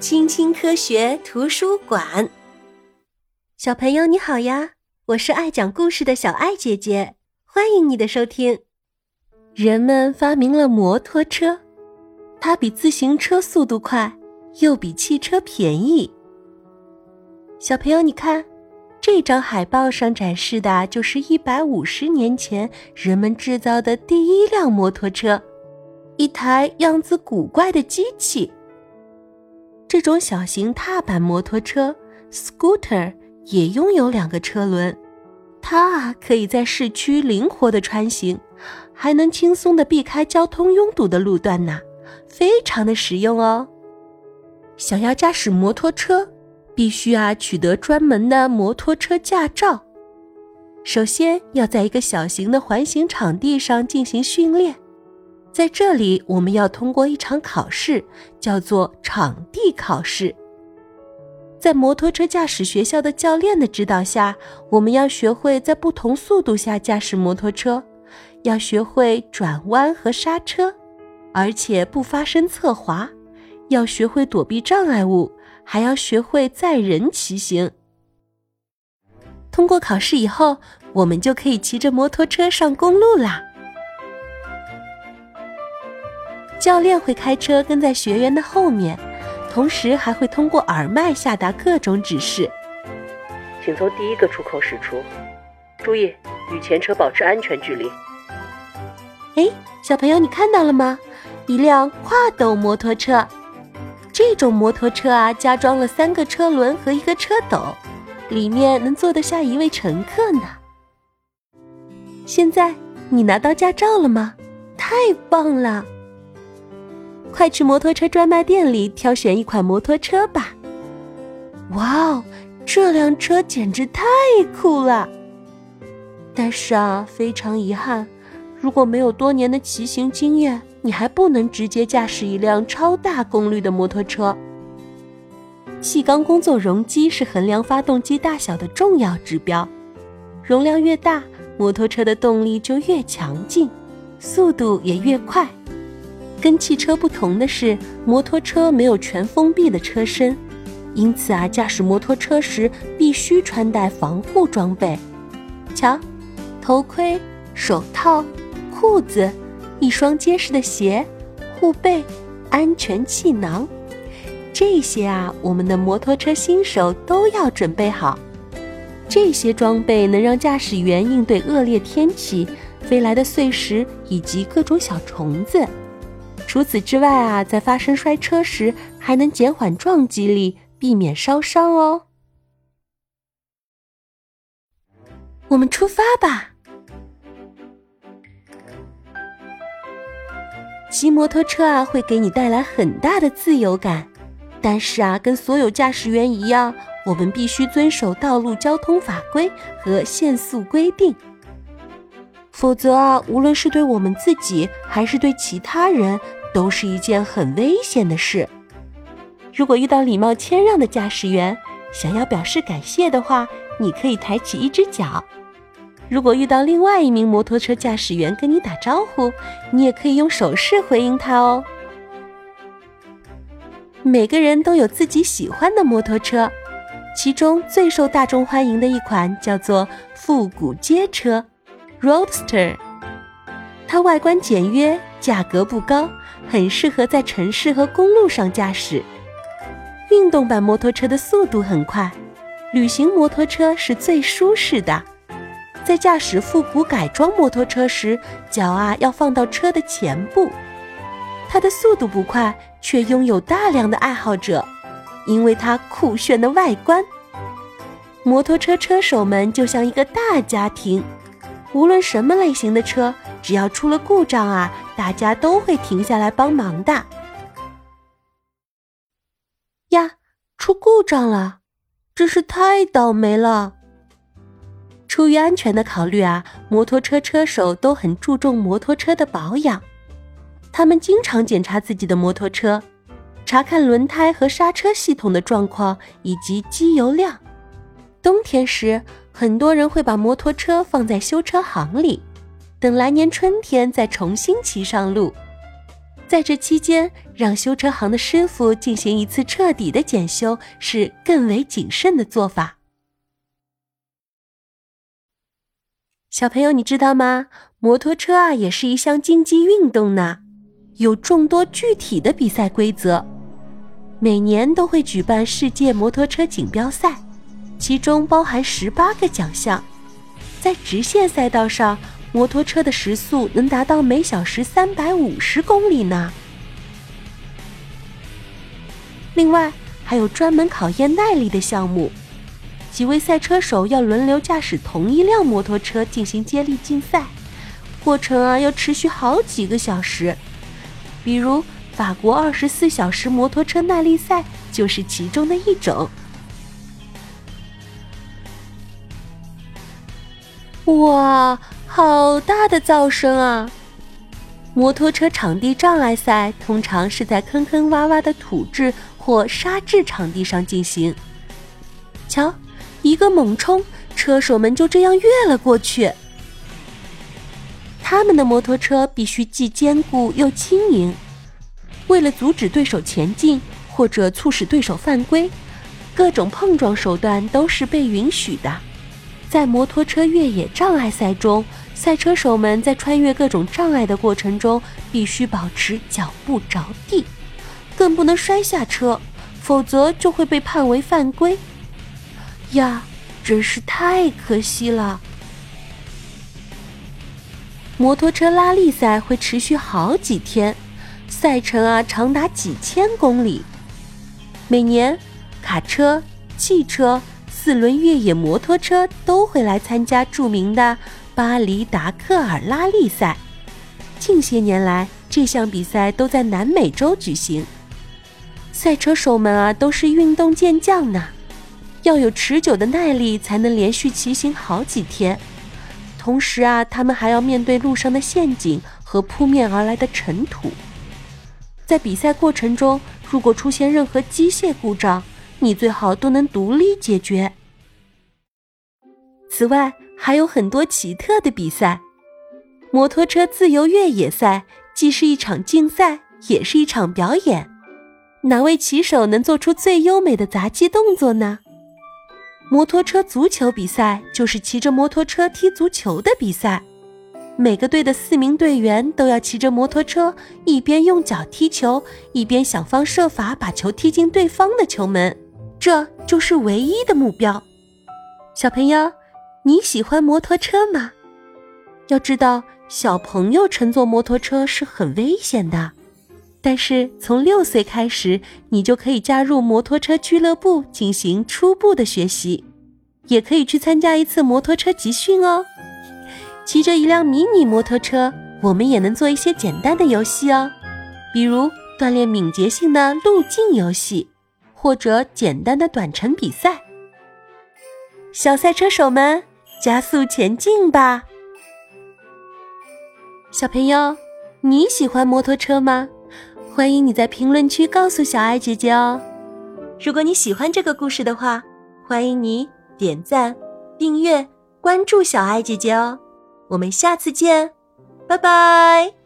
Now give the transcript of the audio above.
青青科学图书馆，小朋友你好呀！我是爱讲故事的小爱姐姐，欢迎你的收听。人们发明了摩托车，它比自行车速度快，又比汽车便宜。小朋友，你看，这张海报上展示的就是一百五十年前人们制造的第一辆摩托车，一台样子古怪的机器。这种小型踏板摩托车 （scooter） 也拥有两个车轮，它啊可以在市区灵活的穿行，还能轻松的避开交通拥堵的路段呢，非常的实用哦。想要驾驶摩托车，必须啊取得专门的摩托车驾照，首先要在一个小型的环形场地上进行训练。在这里，我们要通过一场考试，叫做场地考试。在摩托车驾驶学校的教练的指导下，我们要学会在不同速度下驾驶摩托车，要学会转弯和刹车，而且不发生侧滑，要学会躲避障碍物，还要学会载人骑行。通过考试以后，我们就可以骑着摩托车上公路啦。教练会开车跟在学员的后面，同时还会通过耳麦下达各种指示。请从第一个出口驶出，注意与前车保持安全距离。哎，小朋友，你看到了吗？一辆跨斗摩托车。这种摩托车啊，加装了三个车轮和一个车斗，里面能坐得下一位乘客呢。现在你拿到驾照了吗？太棒了！快去摩托车专卖店里挑选一款摩托车吧！哇哦，这辆车简直太酷了！但是啊，非常遗憾，如果没有多年的骑行经验，你还不能直接驾驶一辆超大功率的摩托车。气缸工作容积是衡量发动机大小的重要指标，容量越大，摩托车的动力就越强劲，速度也越快。跟汽车不同的是，摩托车没有全封闭的车身，因此啊，驾驶摩托车时必须穿戴防护装备。瞧，头盔、手套、裤子、一双结实的鞋、护背、安全气囊，这些啊，我们的摩托车新手都要准备好。这些装备能让驾驶员应对恶劣天气、飞来的碎石以及各种小虫子。除此之外啊，在发生摔车时，还能减缓撞击力，避免烧伤哦。我们出发吧！骑摩托车啊，会给你带来很大的自由感，但是啊，跟所有驾驶员一样，我们必须遵守道路交通法规和限速规定，否则啊，无论是对我们自己还是对其他人。都是一件很危险的事。如果遇到礼貌谦让的驾驶员，想要表示感谢的话，你可以抬起一只脚；如果遇到另外一名摩托车驾驶员跟你打招呼，你也可以用手势回应他哦。每个人都有自己喜欢的摩托车，其中最受大众欢迎的一款叫做复古街车 （Roadster），它外观简约，价格不高。很适合在城市和公路上驾驶。运动版摩托车的速度很快，旅行摩托车是最舒适的。在驾驶复古改装摩托车时，脚啊要放到车的前部。它的速度不快，却拥有大量的爱好者，因为它酷炫的外观。摩托车车手们就像一个大家庭，无论什么类型的车。只要出了故障啊，大家都会停下来帮忙的。呀，出故障了，真是太倒霉了。出于安全的考虑啊，摩托车车手都很注重摩托车的保养，他们经常检查自己的摩托车，查看轮胎和刹车系统的状况以及机油量。冬天时，很多人会把摩托车放在修车行里。等来年春天再重新骑上路。在这期间，让修车行的师傅进行一次彻底的检修是更为谨慎的做法。小朋友，你知道吗？摩托车啊，也是一项竞技运动呢，有众多具体的比赛规则。每年都会举办世界摩托车锦标赛，其中包含十八个奖项。在直线赛道上。摩托车的时速能达到每小时三百五十公里呢。另外，还有专门考验耐力的项目，几位赛车手要轮流驾驶同一辆摩托车进行接力竞赛，过程啊要持续好几个小时。比如，法国二十四小时摩托车耐力赛就是其中的一种。哇！好大的噪声啊！摩托车场地障碍赛通常是在坑坑洼洼的土质或沙质场地上进行。瞧，一个猛冲，车手们就这样越了过去。他们的摩托车必须既坚固又轻盈。为了阻止对手前进或者促使对手犯规，各种碰撞手段都是被允许的。在摩托车越野障碍赛中，赛车手们在穿越各种障碍的过程中，必须保持脚不着地，更不能摔下车，否则就会被判为犯规。呀，真是太可惜了！摩托车拉力赛会持续好几天，赛程啊长达几千公里。每年，卡车、汽车。四轮越野摩托车都会来参加著名的巴黎达克尔拉力赛。近些年来，这项比赛都在南美洲举行。赛车手们啊，都是运动健将呢，要有持久的耐力才能连续骑行好几天。同时啊，他们还要面对路上的陷阱和扑面而来的尘土。在比赛过程中，如果出现任何机械故障，你最好都能独立解决。此外，还有很多奇特的比赛。摩托车自由越野赛既是一场竞赛，也是一场表演。哪位骑手能做出最优美的杂技动作呢？摩托车足球比赛就是骑着摩托车踢足球的比赛。每个队的四名队员都要骑着摩托车，一边用脚踢球，一边想方设法把球踢进对方的球门。这就是唯一的目标。小朋友。你喜欢摩托车吗？要知道，小朋友乘坐摩托车是很危险的。但是从六岁开始，你就可以加入摩托车俱乐部进行初步的学习，也可以去参加一次摩托车集训哦。骑着一辆迷你摩托车，我们也能做一些简单的游戏哦，比如锻炼敏捷性的路径游戏，或者简单的短程比赛。小赛车手们。加速前进吧，小朋友，你喜欢摩托车吗？欢迎你在评论区告诉小爱姐姐哦。如果你喜欢这个故事的话，欢迎你点赞、订阅、关注小爱姐姐哦。我们下次见，拜拜。